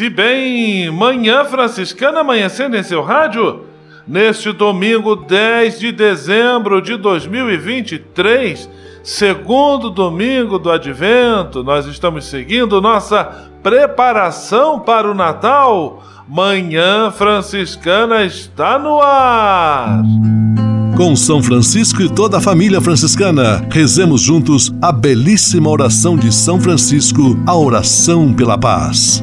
E bem, Manhã Franciscana amanhecendo em seu rádio. Neste domingo 10 de dezembro de 2023, segundo domingo do Advento, nós estamos seguindo nossa preparação para o Natal. Manhã Franciscana está no ar. Com São Francisco e toda a família franciscana, rezemos juntos a belíssima oração de São Francisco, a oração pela paz.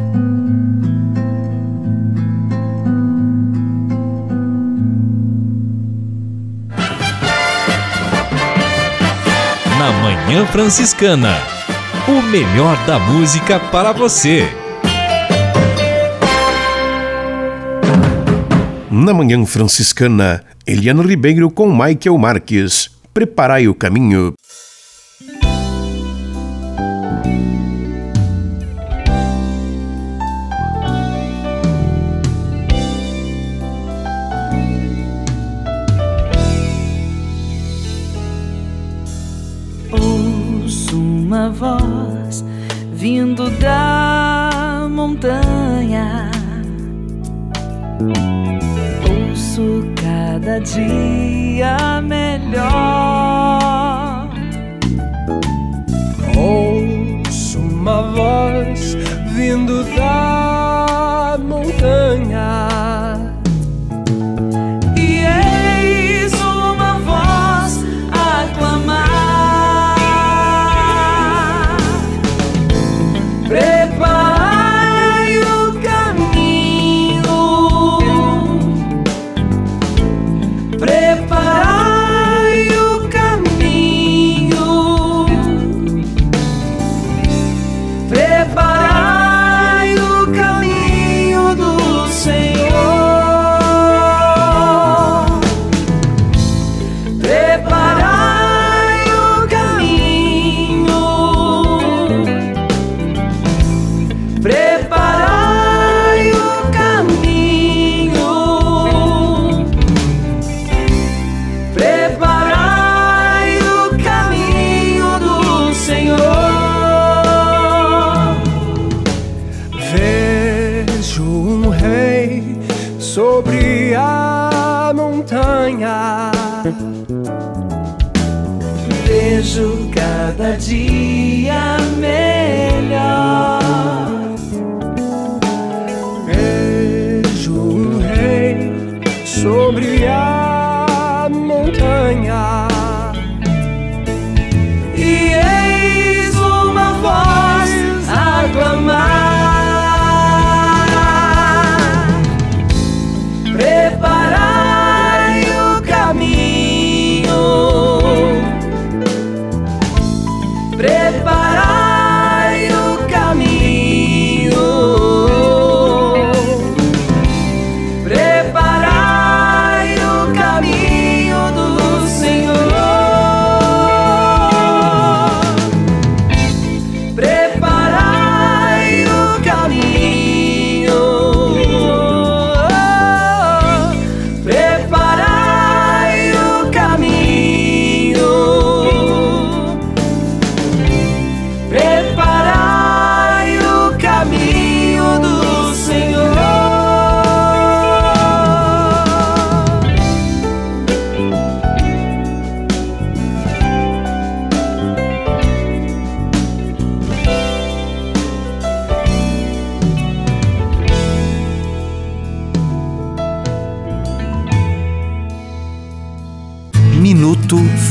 Na Manhã Franciscana. O melhor da música para você. Na Manhã Franciscana, Eliana Ribeiro com Michael Marques. Preparai o caminho. Voz vindo da montanha ouço cada dia melhor. Ouço uma voz vindo da montanha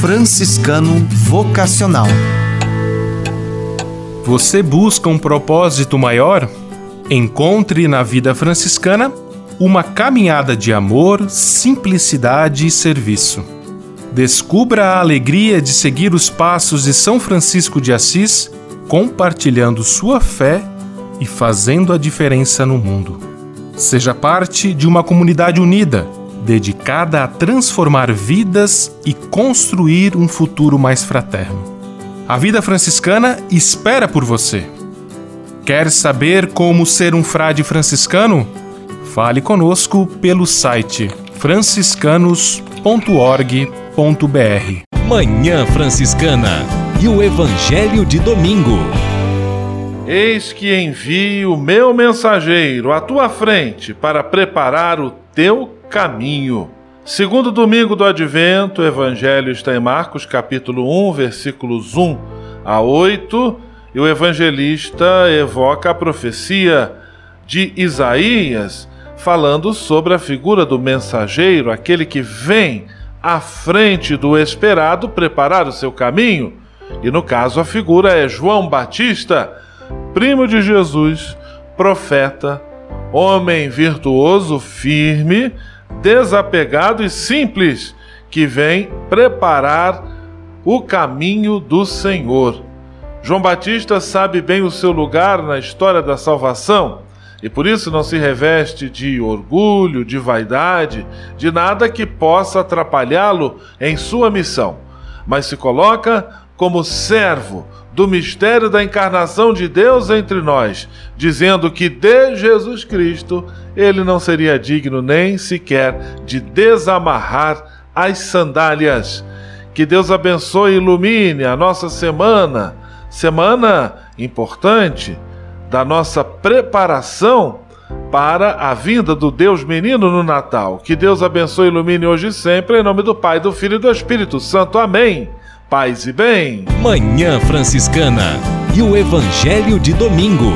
Franciscano Vocacional. Você busca um propósito maior? Encontre na vida franciscana uma caminhada de amor, simplicidade e serviço. Descubra a alegria de seguir os passos de São Francisco de Assis, compartilhando sua fé e fazendo a diferença no mundo. Seja parte de uma comunidade unida, dedicada a transformar vidas e construir um futuro mais fraterno. A vida franciscana espera por você. Quer saber como ser um frade franciscano? Fale conosco pelo site franciscanos.org.br. Manhã Franciscana e o Evangelho de Domingo. Eis que envio o meu mensageiro à tua frente para preparar o teu caminho. Segundo domingo do Advento, o Evangelho está em Marcos capítulo 1, versículos 1 a 8, e o evangelista evoca a profecia de Isaías, falando sobre a figura do mensageiro, aquele que vem à frente do esperado preparar o seu caminho. E no caso, a figura é João Batista, primo de Jesus, profeta, homem virtuoso, firme, desapegado e simples, que vem preparar o caminho do Senhor. João Batista sabe bem o seu lugar na história da salvação e por isso não se reveste de orgulho, de vaidade, de nada que possa atrapalhá-lo em sua missão, mas se coloca como servo do mistério da encarnação de Deus entre nós, dizendo que de Jesus Cristo ele não seria digno nem sequer de desamarrar as sandálias. Que Deus abençoe e ilumine a nossa semana, semana importante da nossa preparação para a vinda do Deus menino no Natal. Que Deus abençoe e ilumine hoje e sempre, em nome do Pai, do Filho e do Espírito Santo. Amém. Paz e bem. Manhã Franciscana e o Evangelho de Domingo.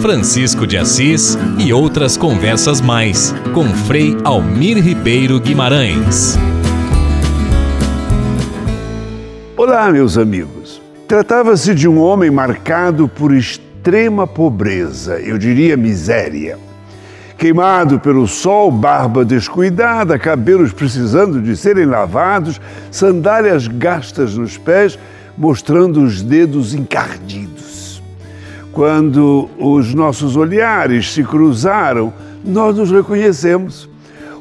Francisco de Assis e outras conversas mais com Frei Almir Ribeiro Guimarães. Olá, meus amigos. Tratava-se de um homem marcado por extrema pobreza, eu diria miséria. Queimado pelo sol, barba descuidada, cabelos precisando de serem lavados, sandálias gastas nos pés, mostrando os dedos encardidos. Quando os nossos olhares se cruzaram, nós nos reconhecemos.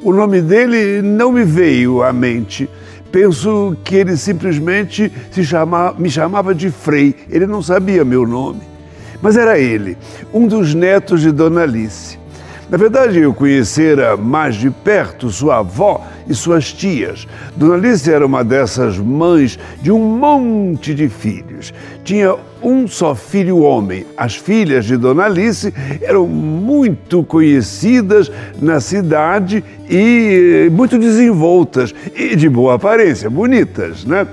O nome dele não me veio à mente Penso que ele simplesmente se chama, me chamava de Frei, ele não sabia meu nome. Mas era ele, um dos netos de Dona Alice. Na verdade, eu conhecera mais de perto sua avó e suas tias. Dona Alice era uma dessas mães de um monte de filhos. Tinha um só filho homem. As filhas de Dona Alice eram muito conhecidas na cidade e eh, muito desenvoltas e de boa aparência, bonitas, né?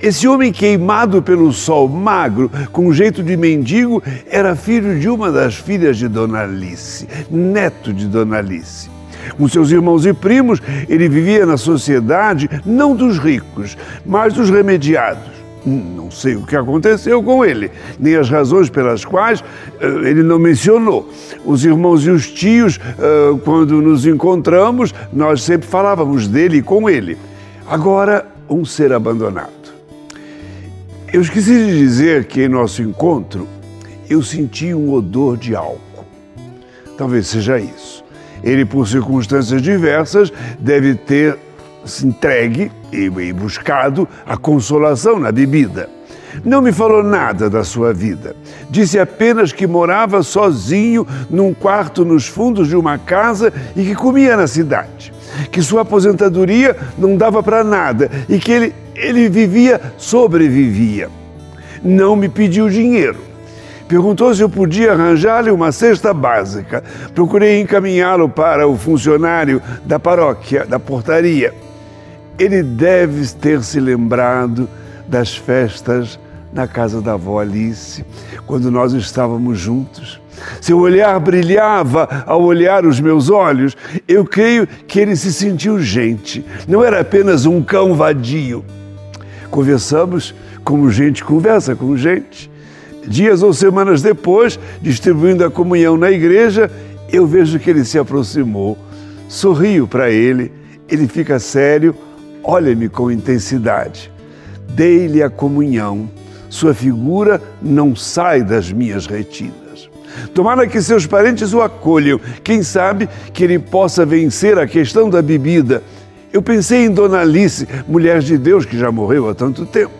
Esse homem queimado pelo sol, magro, com jeito de mendigo, era filho de uma das filhas de Dona Alice, neto de Dona Alice. Com seus irmãos e primos, ele vivia na sociedade não dos ricos, mas dos remediados. Não sei o que aconteceu com ele, nem as razões pelas quais uh, ele não mencionou. Os irmãos e os tios, uh, quando nos encontramos, nós sempre falávamos dele e com ele. Agora, um ser abandonado. Eu esqueci de dizer que em nosso encontro eu senti um odor de álcool. Talvez seja isso. Ele, por circunstâncias diversas, deve ter se entregue e, buscado a consolação na bebida. Não me falou nada da sua vida. Disse apenas que morava sozinho num quarto nos fundos de uma casa e que comia na cidade. Que sua aposentadoria não dava para nada e que ele ele vivia, sobrevivia. Não me pediu dinheiro. Perguntou se eu podia arranjar-lhe uma cesta básica. Procurei encaminhá-lo para o funcionário da paróquia, da portaria. Ele deve ter se lembrado das festas na casa da avó Alice, quando nós estávamos juntos. Seu olhar brilhava ao olhar os meus olhos. Eu creio que ele se sentiu gente, não era apenas um cão vadio. Conversamos como gente conversa com gente. Dias ou semanas depois, distribuindo a comunhão na igreja, eu vejo que ele se aproximou. Sorrio para ele, ele fica sério, olha-me com intensidade. Dei-lhe a comunhão, sua figura não sai das minhas retinas. Tomara que seus parentes o acolham, quem sabe que ele possa vencer a questão da bebida. Eu pensei em Dona Alice, mulher de Deus que já morreu há tanto tempo.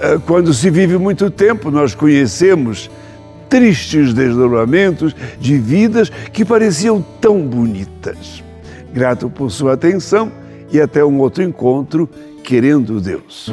Eh, quando se vive muito tempo, nós conhecemos tristes desdobramentos de vidas que pareciam tão bonitas. Grato por sua atenção e até um outro encontro, querendo Deus.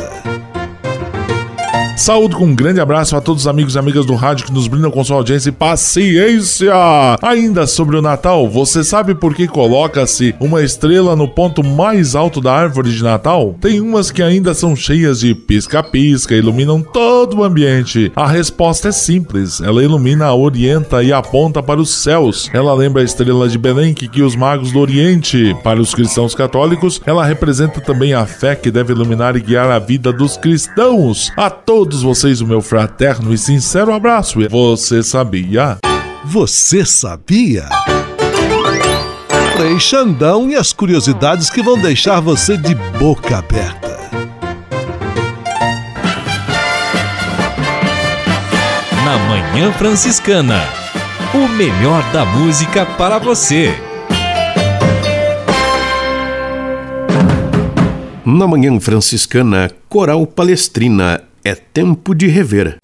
Saúde com um grande abraço a todos os amigos e amigas do rádio que nos brindam com sua audiência e paciência. Ainda sobre o Natal, você sabe por que coloca-se uma estrela no ponto mais alto da árvore de Natal? Tem umas que ainda são cheias de pisca-pisca, iluminam todo o ambiente. A resposta é simples: ela ilumina, orienta e aponta para os céus. Ela lembra a estrela de Belém que guia os magos do Oriente. Para os cristãos católicos, ela representa também a fé que deve iluminar e guiar a vida dos cristãos. A todos todos vocês o meu fraterno e sincero abraço. Você sabia? Você sabia? Frei Xandão e as curiosidades que vão deixar você de boca aberta. Na Manhã Franciscana, o melhor da música para você. Na Manhã Franciscana, Coral Palestrina é tempo de rever.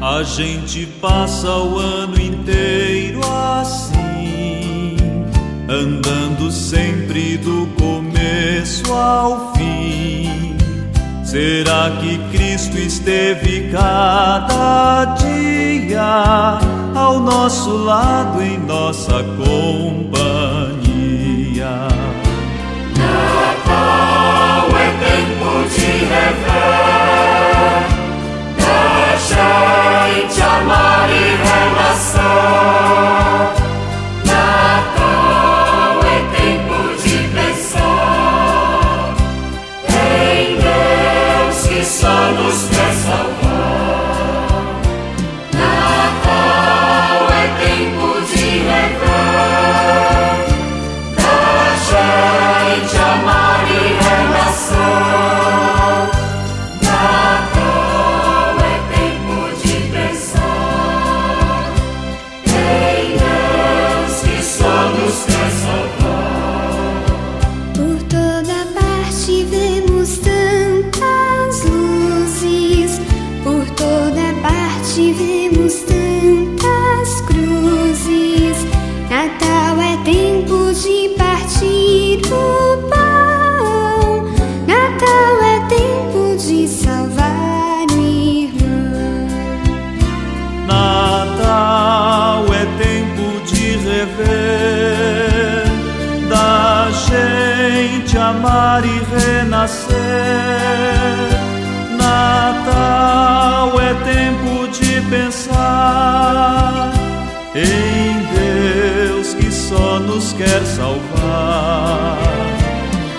A gente passa o ano inteiro assim, andando sempre do começo ao fim. Será que Cristo esteve cada dia? Ao nosso lado em nossa companhia. Natal é tempo de rever, da gente amar e relação.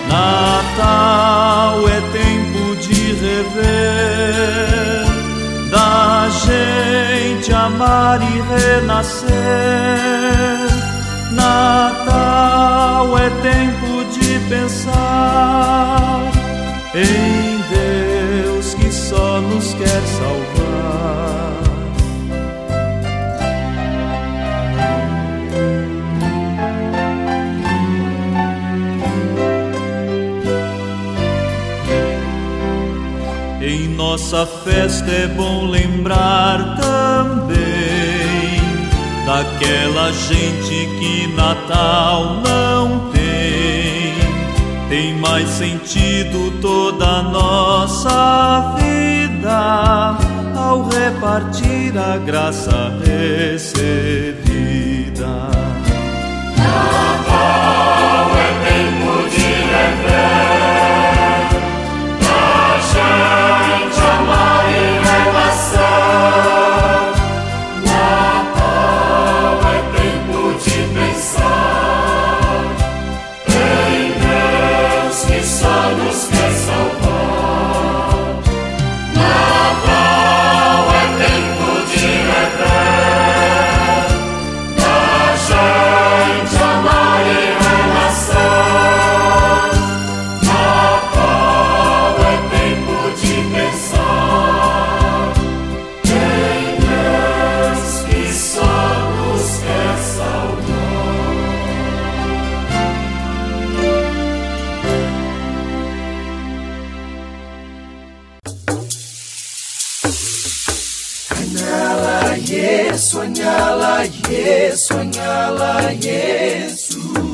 Natal é tempo de rever, da gente amar e renascer. Natal é tempo de pensar em Deus que só nos quer salvar. Nossa festa é bom lembrar também daquela gente que Natal não tem. Tem mais sentido toda a nossa vida ao repartir a graça recebida. Natal é tempo de rever, Soñala Yesu, soñala Yesu, soñala Yesu.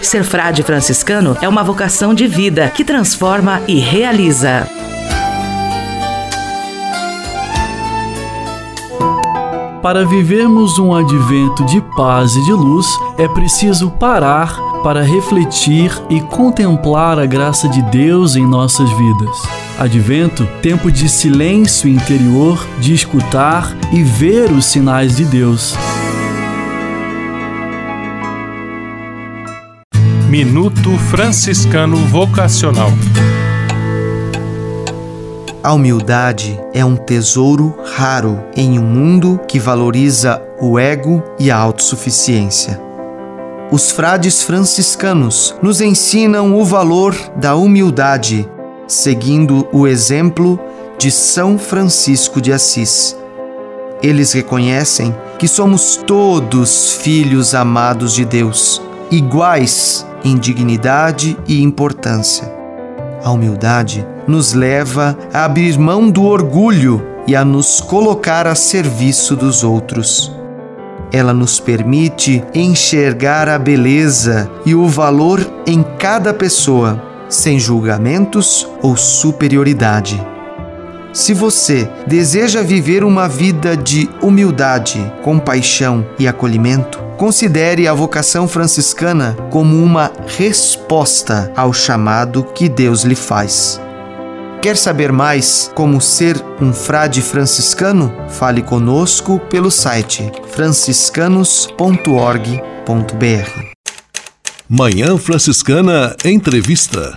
Ser frade franciscano é uma vocação de vida que transforma e realiza. Para vivermos um advento de paz e de luz, é preciso parar para refletir e contemplar a graça de Deus em nossas vidas. Advento, tempo de silêncio interior, de escutar e ver os sinais de Deus. Minuto Franciscano Vocacional. A humildade é um tesouro raro em um mundo que valoriza o ego e a autossuficiência. Os frades franciscanos nos ensinam o valor da humildade, seguindo o exemplo de São Francisco de Assis. Eles reconhecem que somos todos filhos amados de Deus, iguais em dignidade e importância. A humildade nos leva a abrir mão do orgulho e a nos colocar a serviço dos outros. Ela nos permite enxergar a beleza e o valor em cada pessoa, sem julgamentos ou superioridade. Se você deseja viver uma vida de humildade, compaixão e acolhimento, considere a vocação franciscana como uma resposta ao chamado que Deus lhe faz. Quer saber mais como ser um frade franciscano? Fale conosco pelo site franciscanos.org.br. Manhã Franciscana Entrevista.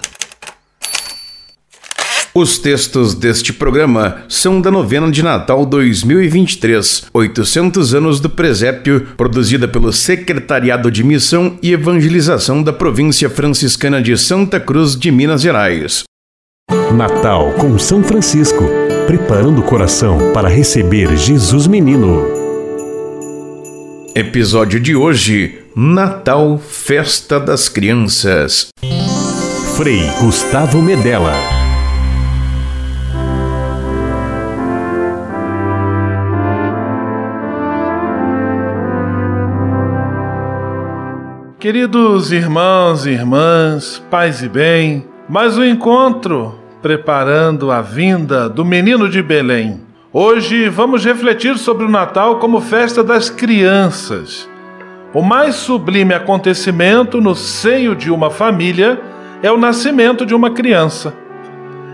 Os textos deste programa são da novena de Natal 2023, 800 anos do presépio, produzida pelo Secretariado de Missão e Evangelização da Província Franciscana de Santa Cruz de Minas Gerais. Natal com São Francisco, preparando o coração para receber Jesus Menino. Episódio de hoje: Natal Festa das Crianças. Frei Gustavo Medella. Queridos irmãos e irmãs, paz e bem, mais um encontro preparando a vinda do menino de Belém. Hoje vamos refletir sobre o Natal como festa das crianças. O mais sublime acontecimento no seio de uma família é o nascimento de uma criança.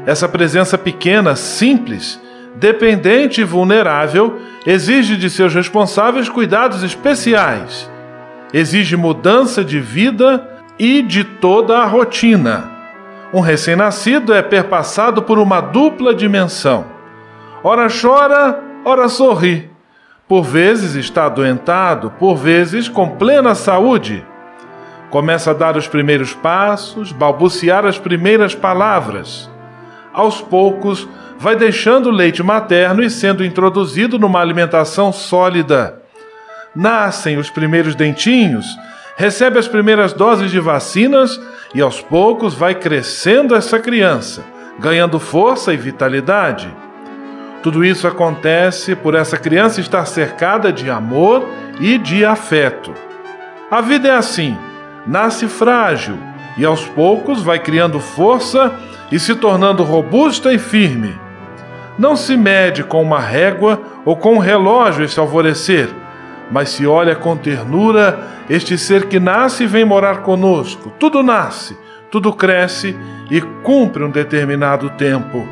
Essa presença pequena, simples, dependente e vulnerável exige de seus responsáveis cuidados especiais. Exige mudança de vida e de toda a rotina. Um recém-nascido é perpassado por uma dupla dimensão. Ora chora, ora sorri. Por vezes está adoentado, por vezes com plena saúde. Começa a dar os primeiros passos, balbuciar as primeiras palavras. Aos poucos, vai deixando o leite materno e sendo introduzido numa alimentação sólida. Nascem os primeiros dentinhos, recebe as primeiras doses de vacinas e aos poucos vai crescendo essa criança, ganhando força e vitalidade. Tudo isso acontece por essa criança estar cercada de amor e de afeto. A vida é assim: nasce frágil e aos poucos vai criando força e se tornando robusta e firme. Não se mede com uma régua ou com um relógio esse alvorecer, mas se olha com ternura este ser que nasce e vem morar conosco. Tudo nasce, tudo cresce e cumpre um determinado tempo.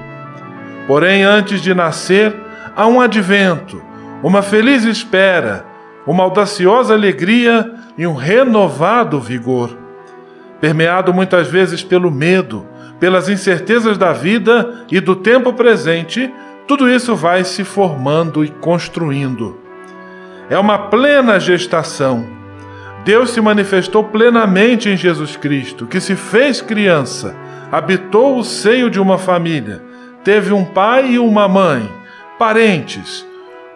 Porém, antes de nascer, há um advento, uma feliz espera, uma audaciosa alegria e um renovado vigor. Permeado muitas vezes pelo medo, pelas incertezas da vida e do tempo presente, tudo isso vai se formando e construindo. É uma plena gestação. Deus se manifestou plenamente em Jesus Cristo, que se fez criança, habitou o seio de uma família, teve um pai e uma mãe, parentes.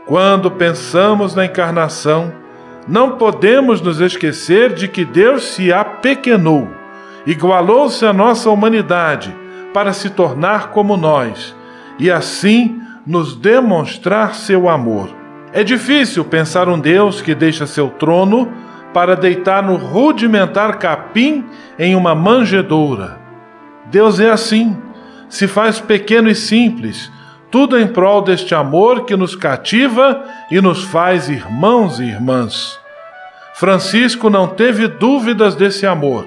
Quando pensamos na encarnação, não podemos nos esquecer de que Deus se apequenou, igualou-se à nossa humanidade para se tornar como nós e assim nos demonstrar seu amor. É difícil pensar um Deus que deixa seu trono para deitar no rudimentar capim em uma manjedoura. Deus é assim, se faz pequeno e simples, tudo em prol deste amor que nos cativa e nos faz irmãos e irmãs. Francisco não teve dúvidas desse amor.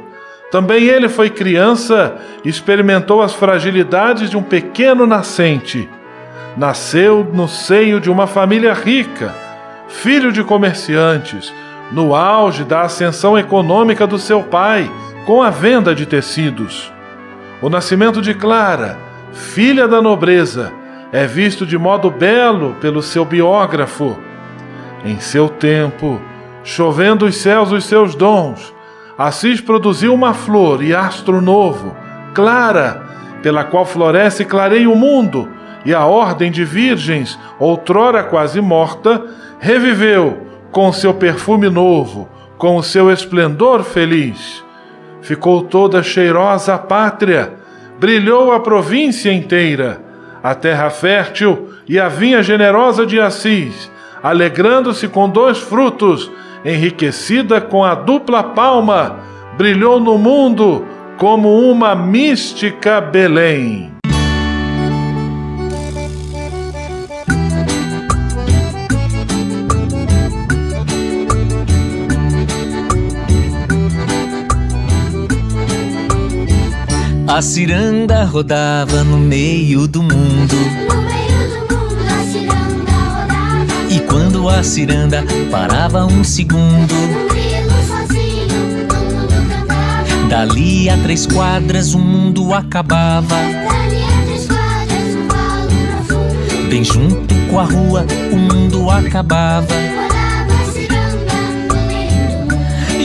Também ele foi criança experimentou as fragilidades de um pequeno nascente. Nasceu no seio de uma família rica, filho de comerciantes, no auge da ascensão econômica do seu pai, com a venda de tecidos. O nascimento de Clara, filha da nobreza, é visto de modo belo pelo seu biógrafo. Em seu tempo, chovendo os céus os seus dons, Assis produziu uma flor e astro novo, Clara, pela qual floresce e clareia o mundo, e a ordem de virgens, outrora quase morta, reviveu com seu perfume novo, com o seu esplendor feliz. Ficou toda cheirosa a pátria, brilhou a província inteira, a terra fértil e a vinha generosa de Assis, alegrando-se com dois frutos, enriquecida com a dupla palma, brilhou no mundo como uma mística Belém. A ciranda rodava no meio do mundo. E quando a ciranda parava um segundo, dali a três quadras o mundo acabava. Bem junto com a rua, o mundo acabava.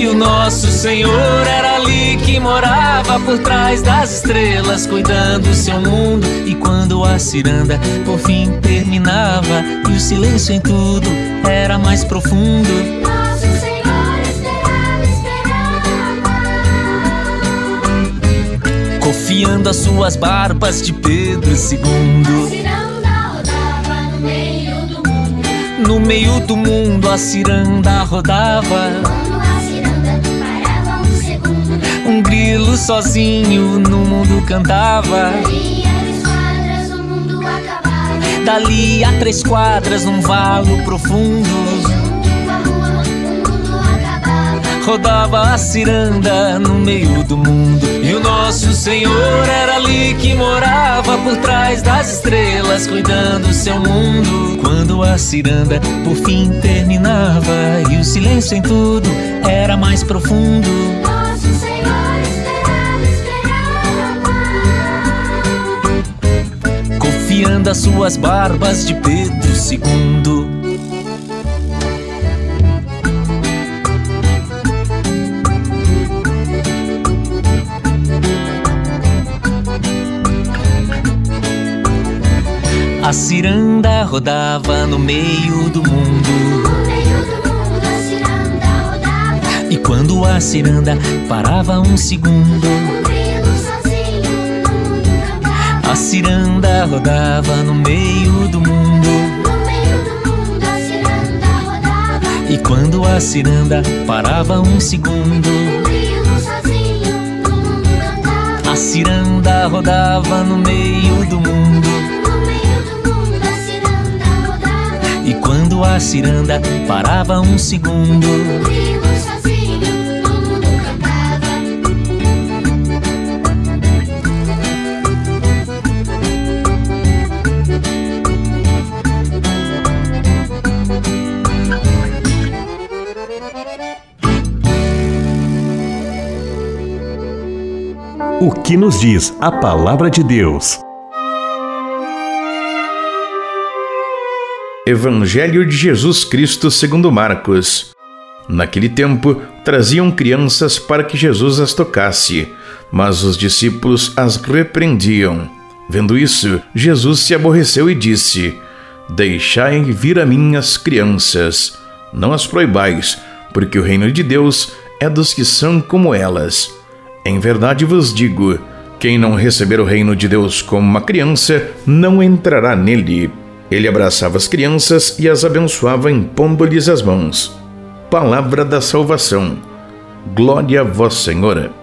E o nosso Senhor era ali que morava por trás das estrelas, cuidando do seu mundo. E quando a ciranda por fim terminava e o silêncio em tudo era mais profundo. Nosso Senhor esperava, esperava. Confiando as suas barbas de Pedro II. A ciranda rodava no meio do mundo. No meio do mundo a ciranda rodava. Grilo sozinho no mundo cantava. Dali a três quadras num valo profundo. Rodava a ciranda no meio do mundo. E o nosso Senhor era ali que morava por trás das estrelas, cuidando seu mundo. Quando a ciranda por fim terminava e o silêncio em tudo era mais profundo. Confiando as suas barbas de Pedro II. A ciranda rodava no meio do mundo. E quando a ciranda parava um segundo. A ciranda rodava no meio do mundo. E quando a ciranda parava um segundo. A ciranda rodava no meio do mundo. E quando a ciranda parava um segundo. Que nos diz a palavra de Deus? Evangelho de Jesus Cristo segundo Marcos. Naquele tempo, traziam crianças para que Jesus as tocasse, mas os discípulos as repreendiam. Vendo isso, Jesus se aborreceu e disse: Deixai vir a mim as crianças, não as proibais, porque o reino de Deus é dos que são como elas. Em verdade vos digo: quem não receber o reino de Deus como uma criança, não entrará nele. Ele abraçava as crianças e as abençoava, impondo-lhes as mãos. Palavra da salvação. Glória a vós, Senhora.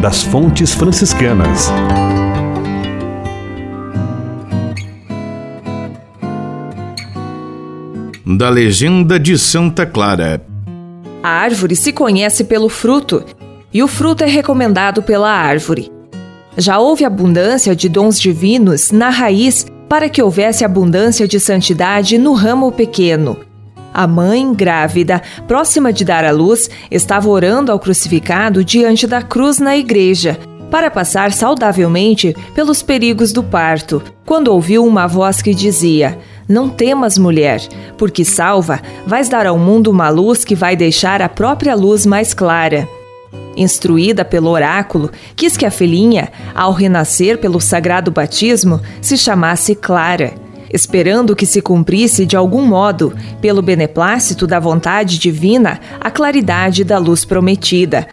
Das Fontes Franciscanas. Da Legenda de Santa Clara. A árvore se conhece pelo fruto, e o fruto é recomendado pela árvore. Já houve abundância de dons divinos na raiz para que houvesse abundância de santidade no ramo pequeno. A mãe, grávida, próxima de dar à luz, estava orando ao crucificado diante da cruz na igreja, para passar saudavelmente pelos perigos do parto, quando ouviu uma voz que dizia: Não temas, mulher, porque salva, vais dar ao mundo uma luz que vai deixar a própria luz mais clara. Instruída pelo oráculo, quis que a filhinha, ao renascer pelo sagrado batismo, se chamasse Clara, esperando que se cumprisse de algum modo, pelo beneplácito da vontade divina, a claridade da luz prometida.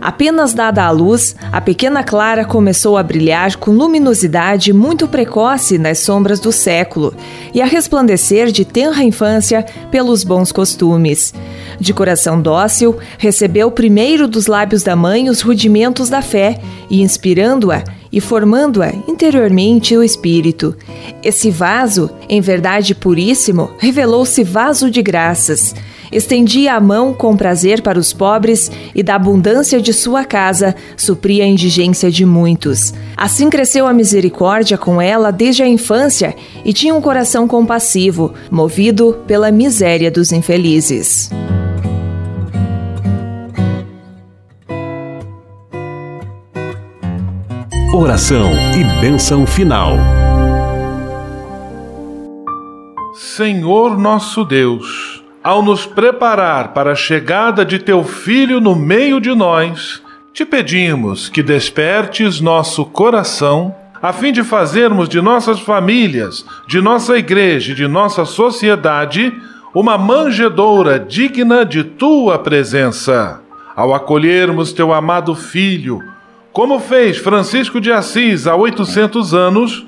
Apenas dada a luz, a pequena Clara começou a brilhar com luminosidade muito precoce nas sombras do século e a resplandecer de tenra infância pelos bons costumes. De coração dócil, recebeu primeiro dos lábios da mãe os rudimentos da fé e, inspirando-a e formando-a interiormente o espírito. Esse vaso, em verdade puríssimo, revelou-se vaso de graças. Estendia a mão com prazer para os pobres e, da abundância de sua casa, supria a indigência de muitos. Assim cresceu a misericórdia com ela desde a infância e tinha um coração compassivo, movido pela miséria dos infelizes. Oração e bênção final. Senhor nosso Deus, ao nos preparar para a chegada de teu Filho no meio de nós, te pedimos que despertes nosso coração, a fim de fazermos de nossas famílias, de nossa igreja e de nossa sociedade uma manjedoura digna de tua presença. Ao acolhermos teu amado Filho, como fez Francisco de Assis há 800 anos,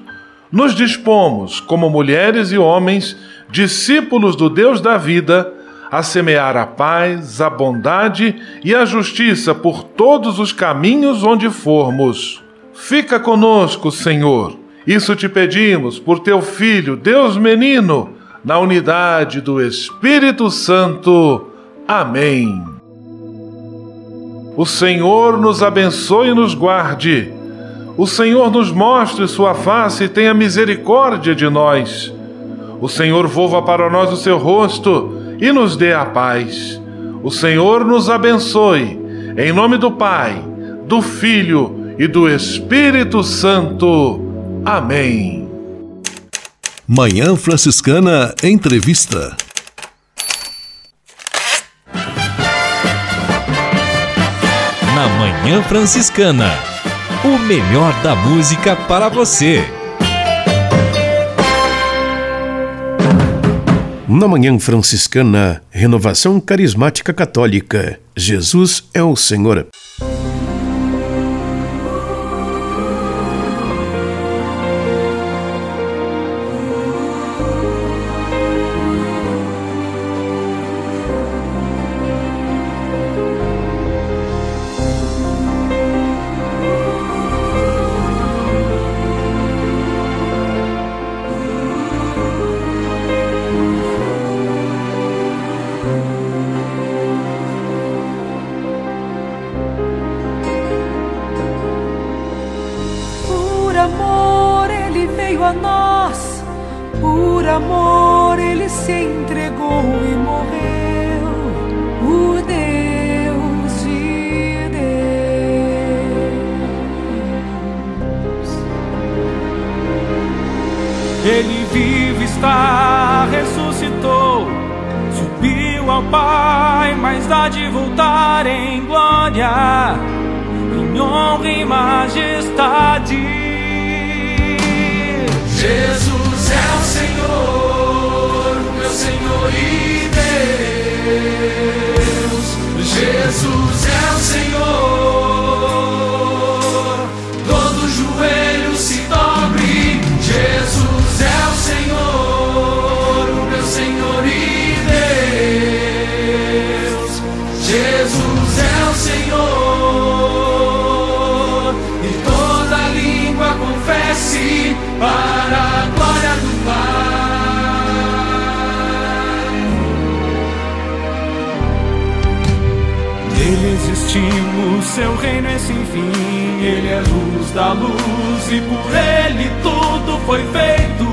nos dispomos, como mulheres e homens, discípulos do Deus da vida, a semear a paz, a bondade e a justiça por todos os caminhos onde formos. Fica conosco, Senhor. Isso te pedimos por teu Filho, Deus menino, na unidade do Espírito Santo. Amém. O Senhor nos abençoe e nos guarde. O Senhor nos mostre sua face e tenha misericórdia de nós. O Senhor volva para nós o seu rosto e nos dê a paz. O Senhor nos abençoe. Em nome do Pai, do Filho e do Espírito Santo. Amém. Manhã Franciscana Entrevista. Na Manhã Franciscana. O melhor da música para você. Na Manhã Franciscana, Renovação Carismática Católica. Jesus é o Senhor. Amor ele veio a nós, por amor ele se entregou e morreu. O Deus de Deus. Ele vive está, ressuscitou, subiu ao Pai, mas há de voltar em glória, em honra e majestade. Jesus é o Senhor, meu Senhor e Deus. Jesus é o Senhor. Todo joelho se dobre. Jesus é o Senhor, meu Senhor e Deus. Jesus é o Senhor. E toda língua confesse Existiu, seu reino é sem fim. Ele é luz da luz e por ele tudo foi feito.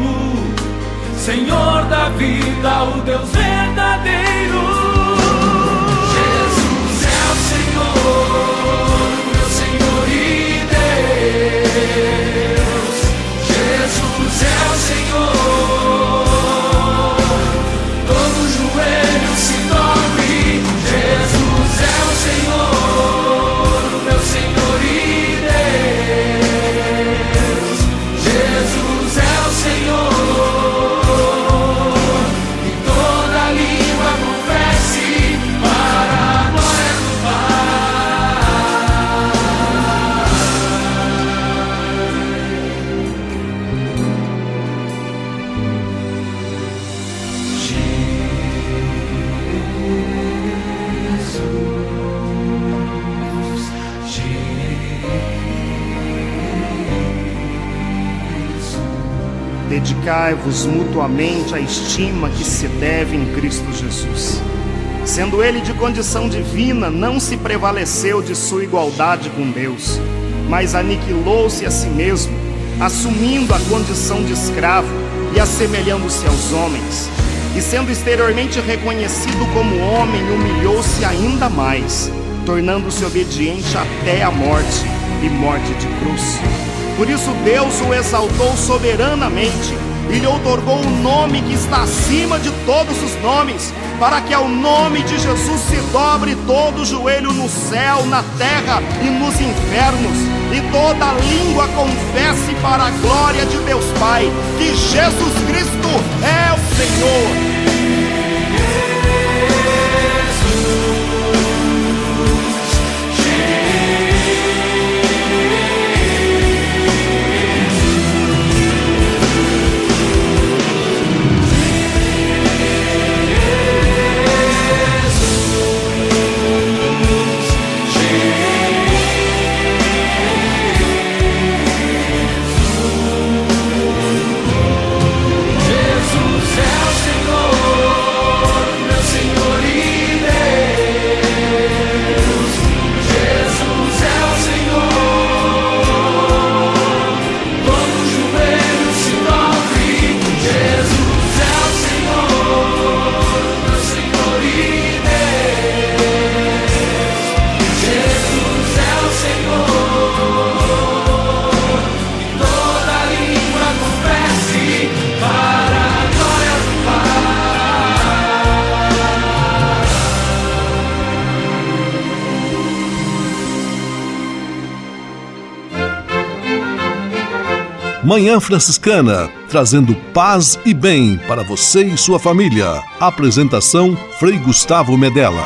Senhor da vida, o Deus verdadeiro. Jesus é o Senhor, meu Senhor e Deus. Jesus é o Senhor. Dedicai-vos mutuamente à estima que se deve em Cristo Jesus. Sendo ele de condição divina, não se prevaleceu de sua igualdade com Deus, mas aniquilou-se a si mesmo, assumindo a condição de escravo e assemelhando-se aos homens. E sendo exteriormente reconhecido como homem, humilhou-se ainda mais, tornando-se obediente até a morte e morte de cruz. Por isso Deus o exaltou soberanamente e lhe outorgou o nome que está acima de todos os nomes, para que ao nome de Jesus se dobre todo o joelho no céu, na terra e nos infernos, e toda língua confesse para a glória de Deus Pai que Jesus Cristo é o Senhor. Manhã Franciscana, trazendo paz e bem para você e sua família. Apresentação Frei Gustavo Medella.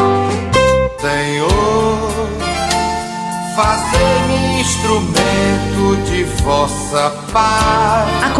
De vossa paz.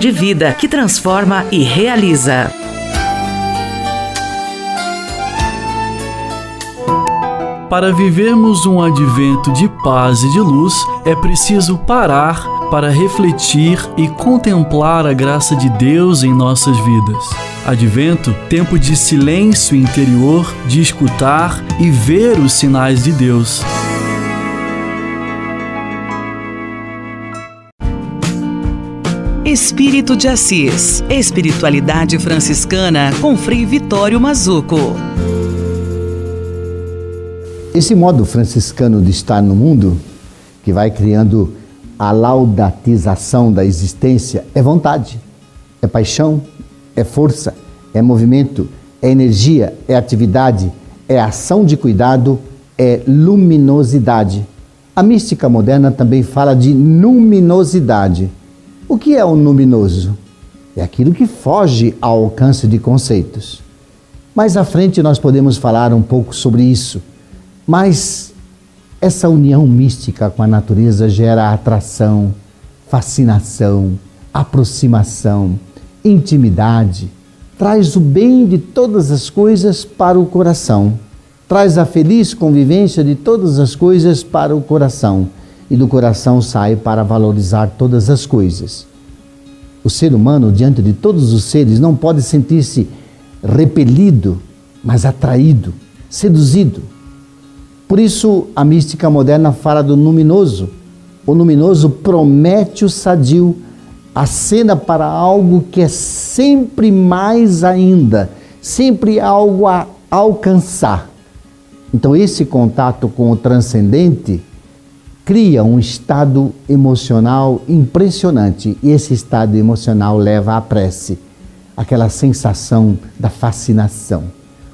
de vida que transforma e realiza. Para vivermos um advento de paz e de luz, é preciso parar para refletir e contemplar a graça de Deus em nossas vidas. Advento, tempo de silêncio interior, de escutar e ver os sinais de Deus. Espírito de Assis. Espiritualidade franciscana com Frei Vitório Mazuco. Esse modo franciscano de estar no mundo, que vai criando a laudatização da existência, é vontade, é paixão, é força, é movimento, é energia, é atividade, é ação de cuidado, é luminosidade. A mística moderna também fala de luminosidade. O que é o luminoso? É aquilo que foge ao alcance de conceitos. Mais à frente nós podemos falar um pouco sobre isso. Mas essa união mística com a natureza gera atração, fascinação, aproximação, intimidade, traz o bem de todas as coisas para o coração, traz a feliz convivência de todas as coisas para o coração e do coração sai para valorizar todas as coisas. O ser humano, diante de todos os seres, não pode sentir-se repelido, mas atraído, seduzido. Por isso, a mística moderna fala do luminoso. O luminoso promete o sadio, acena para algo que é sempre mais ainda, sempre algo a alcançar. Então, esse contato com o transcendente cria um estado emocional impressionante e esse estado emocional leva à prece, aquela sensação da fascinação,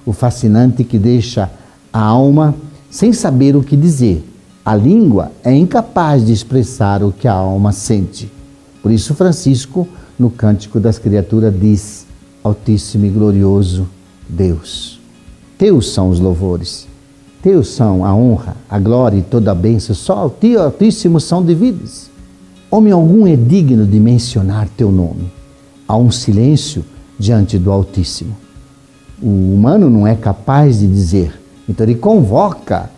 o fascinante que deixa a alma sem saber o que dizer. A língua é incapaz de expressar o que a alma sente. Por isso, Francisco, no Cântico das Criaturas, diz: Altíssimo e glorioso Deus. Teus são os louvores teus são a honra, a glória e toda a bênção, só ao Tio Altíssimo são devidos. Homem algum é digno de mencionar teu nome. Há um silêncio diante do Altíssimo. O humano não é capaz de dizer, então ele convoca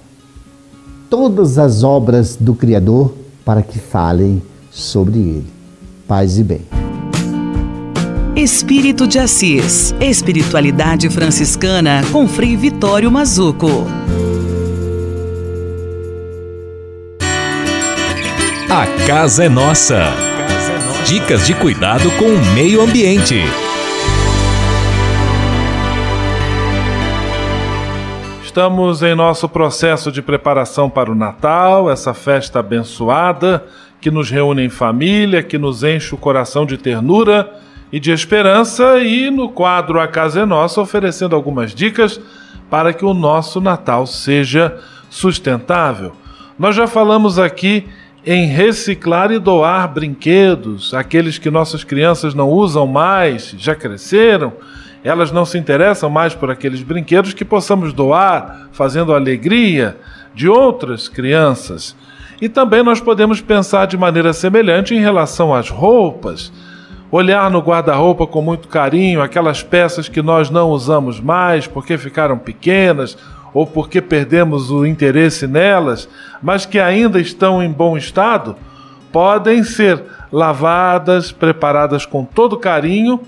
todas as obras do Criador para que falem sobre ele. Paz e bem. Espírito de Assis. Espiritualidade franciscana com Frei Vitório Mazuco. A casa é nossa. Dicas de cuidado com o meio ambiente. Estamos em nosso processo de preparação para o Natal, essa festa abençoada que nos reúne em família, que nos enche o coração de ternura e de esperança, e no quadro A Casa é Nossa, oferecendo algumas dicas para que o nosso Natal seja sustentável. Nós já falamos aqui em reciclar e doar brinquedos, aqueles que nossas crianças não usam mais, já cresceram, elas não se interessam mais por aqueles brinquedos que possamos doar, fazendo a alegria de outras crianças. E também nós podemos pensar de maneira semelhante em relação às roupas. Olhar no guarda-roupa com muito carinho aquelas peças que nós não usamos mais porque ficaram pequenas ou porque perdemos o interesse nelas, mas que ainda estão em bom estado, podem ser lavadas, preparadas com todo carinho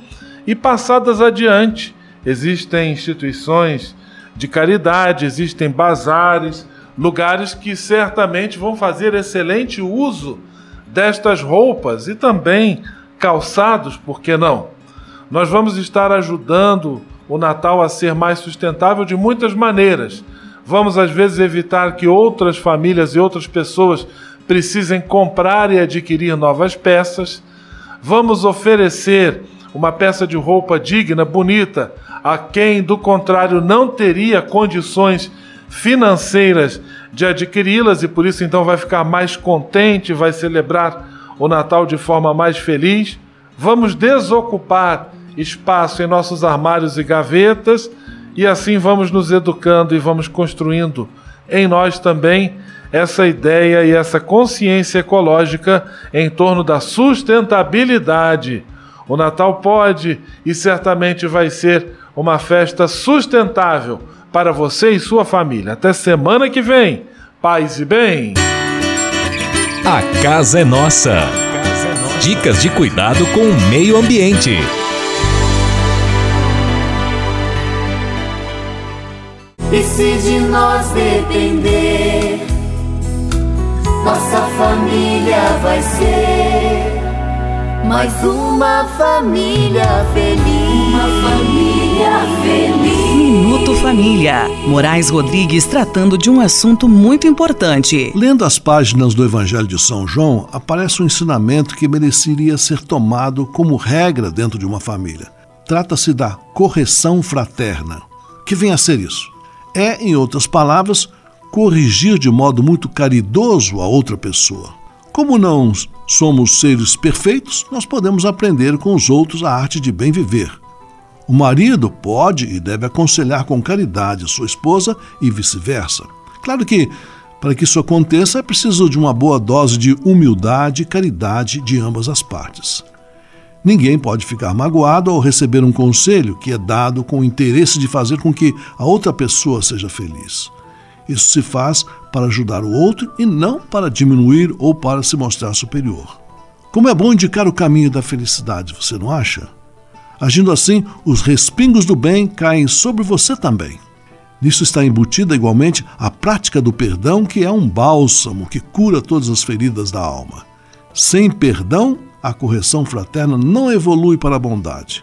e passadas adiante. Existem instituições de caridade, existem bazares, lugares que certamente vão fazer excelente uso destas roupas e também calçados, por que não? Nós vamos estar ajudando o Natal a ser mais sustentável de muitas maneiras. Vamos, às vezes, evitar que outras famílias e outras pessoas precisem comprar e adquirir novas peças. Vamos oferecer uma peça de roupa digna, bonita, a quem, do contrário, não teria condições financeiras de adquiri-las e por isso então vai ficar mais contente, vai celebrar o Natal de forma mais feliz. Vamos desocupar espaço em nossos armários e gavetas, e assim vamos nos educando e vamos construindo em nós também essa ideia e essa consciência ecológica em torno da sustentabilidade. O Natal pode e certamente vai ser uma festa sustentável para você e sua família. Até semana que vem. Paz e bem. A casa é nossa. Dicas de cuidado com o meio ambiente. E se de nós depender, nossa família vai ser mais uma família feliz. Uma família feliz. Minuto Família. Moraes Rodrigues tratando de um assunto muito importante. Lendo as páginas do Evangelho de São João, aparece um ensinamento que mereceria ser tomado como regra dentro de uma família. Trata-se da correção fraterna. Que vem a ser isso? É, em outras palavras, corrigir de modo muito caridoso a outra pessoa. Como não somos seres perfeitos, nós podemos aprender com os outros a arte de bem viver. O marido pode e deve aconselhar com caridade sua esposa e vice-versa. Claro que, para que isso aconteça, é preciso de uma boa dose de humildade e caridade de ambas as partes. Ninguém pode ficar magoado ao receber um conselho que é dado com o interesse de fazer com que a outra pessoa seja feliz. Isso se faz para ajudar o outro e não para diminuir ou para se mostrar superior. Como é bom indicar o caminho da felicidade, você não acha? Agindo assim, os respingos do bem caem sobre você também. Nisso está embutida igualmente a prática do perdão, que é um bálsamo que cura todas as feridas da alma. Sem perdão, a correção fraterna não evolui para a bondade.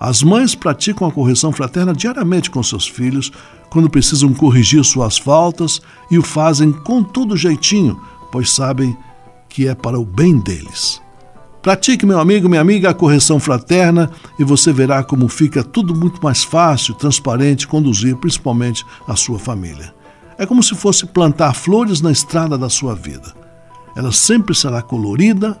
As mães praticam a correção fraterna diariamente com seus filhos quando precisam corrigir suas faltas e o fazem com todo jeitinho, pois sabem que é para o bem deles. Pratique, meu amigo, minha amiga, a correção fraterna e você verá como fica tudo muito mais fácil, transparente, conduzir principalmente a sua família. É como se fosse plantar flores na estrada da sua vida. Ela sempre será colorida,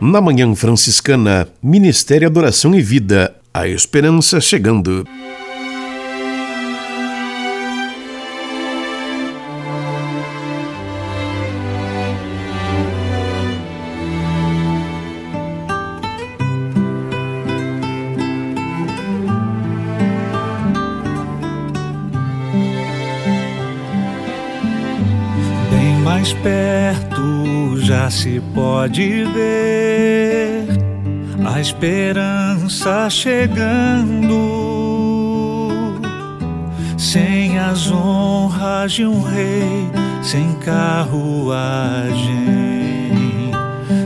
Na Manhã Franciscana, Ministério Adoração e Vida, a esperança chegando. Se pode ver a esperança chegando. Sem as honras de um rei, sem carruagem,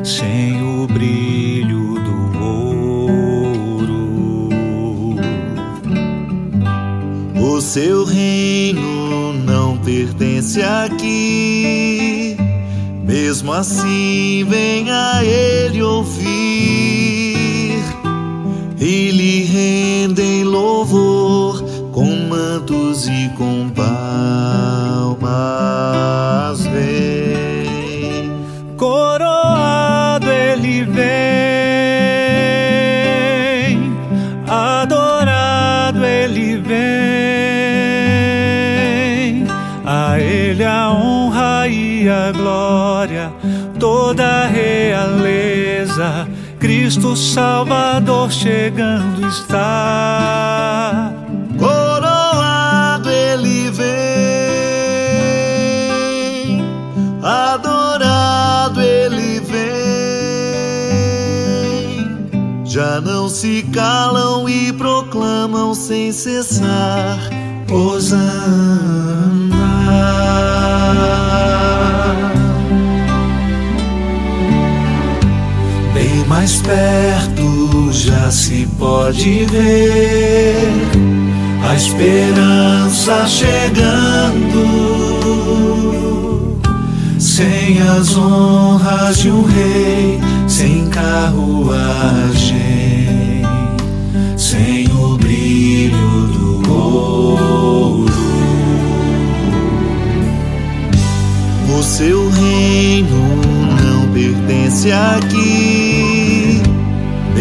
sem o brilho do ouro. O seu reino não pertence aqui. Mesmo assim, venha ele ouvir e lhe rendem Cristo Salvador chegando está. Coroado ele vem, adorado ele vem. Já não se calam e proclamam sem cessar: Hosana. Mais perto já se pode ver a esperança chegando. Sem as honras de um rei, sem carruagem, sem o brilho do ouro. O seu reino não pertence aqui.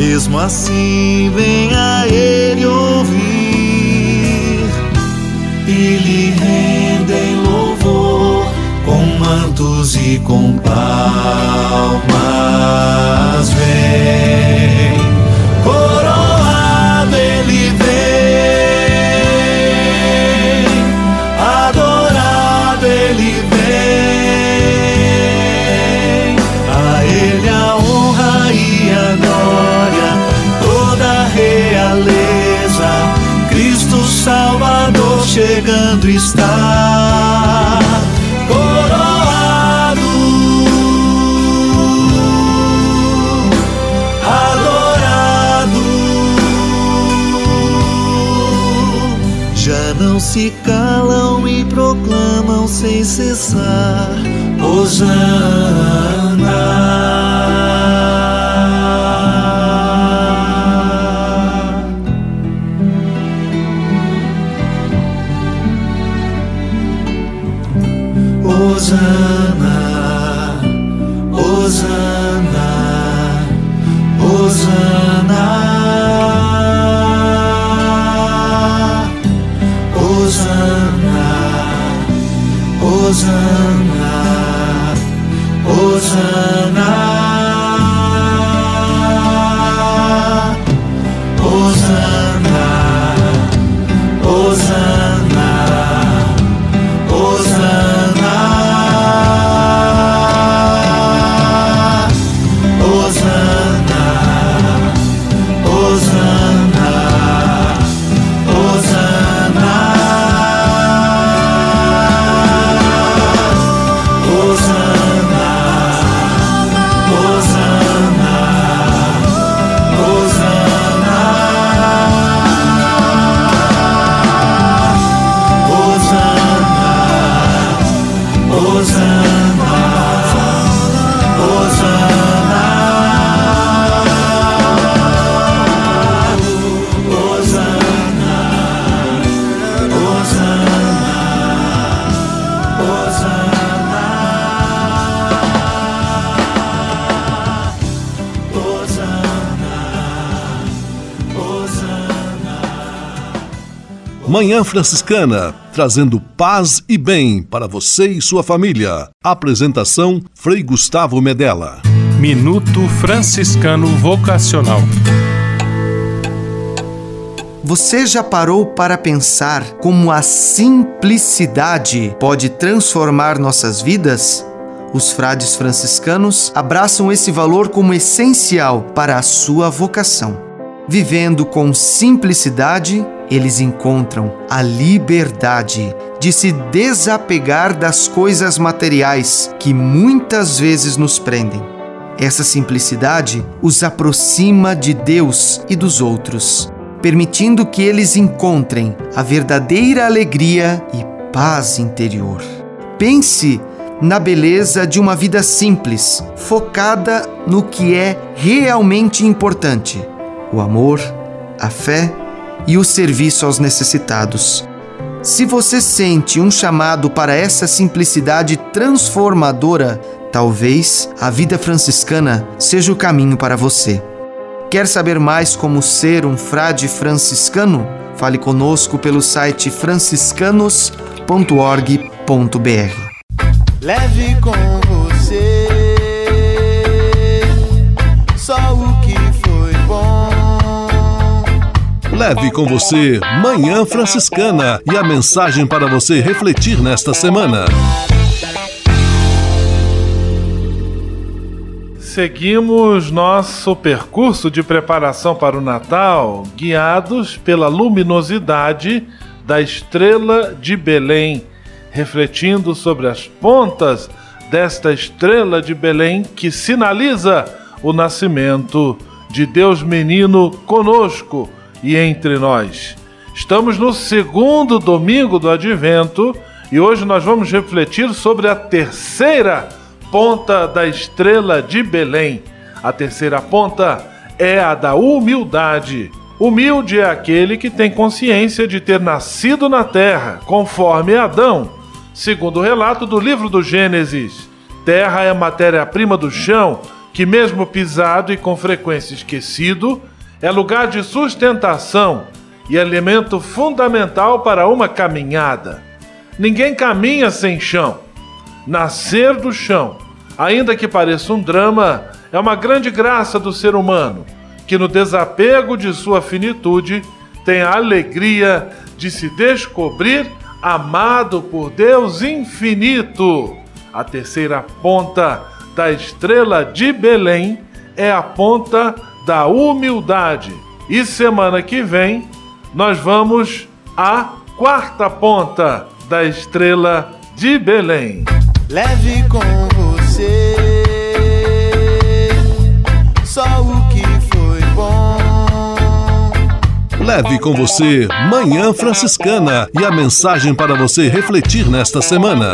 Mesmo assim, vem a ele ouvir e lhe rendem louvor com mantos e com palmas. Vem, chegando está. Coroado, adorado. Já não se calam e proclamam sem cessar. Hosana. Manhã Franciscana, trazendo paz e bem para você e sua família. Apresentação Frei Gustavo Medella. Minuto Franciscano Vocacional. Você já parou para pensar como a simplicidade pode transformar nossas vidas? Os frades franciscanos abraçam esse valor como essencial para a sua vocação. Vivendo com simplicidade, eles encontram a liberdade de se desapegar das coisas materiais que muitas vezes nos prendem. Essa simplicidade os aproxima de Deus e dos outros, permitindo que eles encontrem a verdadeira alegria e paz interior. Pense na beleza de uma vida simples, focada no que é realmente importante: o amor, a fé, e o serviço aos necessitados. Se você sente um chamado para essa simplicidade transformadora, talvez a vida franciscana seja o caminho para você. Quer saber mais como ser um frade franciscano? Fale conosco pelo site franciscanos.org.br. Leve com você Leve com você Manhã Franciscana e a mensagem para você refletir nesta semana. Seguimos nosso percurso de preparação para o Natal, guiados pela luminosidade da estrela de Belém, refletindo sobre as pontas desta estrela de Belém que sinaliza o nascimento de Deus Menino conosco e entre nós. Estamos no segundo domingo do Advento e hoje nós vamos refletir sobre a terceira ponta da estrela de Belém. A terceira ponta é a da humildade. Humilde é aquele que tem consciência de ter nascido na terra, conforme Adão. Segundo o relato do livro do Gênesis, terra é matéria-prima do chão, que, mesmo pisado e com frequência esquecido, é lugar de sustentação e elemento fundamental para uma caminhada. Ninguém caminha sem chão. Nascer do chão, ainda que pareça um drama, é uma grande graça do ser humano, que no desapego de sua finitude tem a alegria de se descobrir amado por Deus infinito. A terceira ponta da estrela de Belém é a ponta da humildade. E semana que vem nós vamos à quarta ponta da estrela de Belém. Leve com você só o que foi bom. Leve com você Manhã Franciscana e a mensagem para você refletir nesta semana.